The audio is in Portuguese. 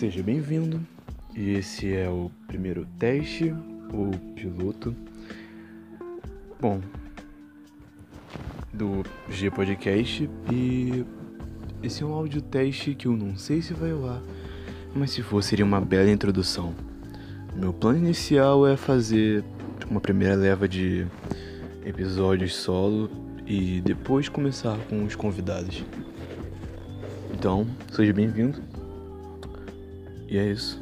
Seja bem-vindo. Esse é o primeiro teste, o piloto. Bom, do G Podcast e esse é um áudio teste que eu não sei se vai lá, mas se for seria uma bela introdução. Meu plano inicial é fazer uma primeira leva de episódios solo e depois começar com os convidados. Então, seja bem-vindo. E é isso.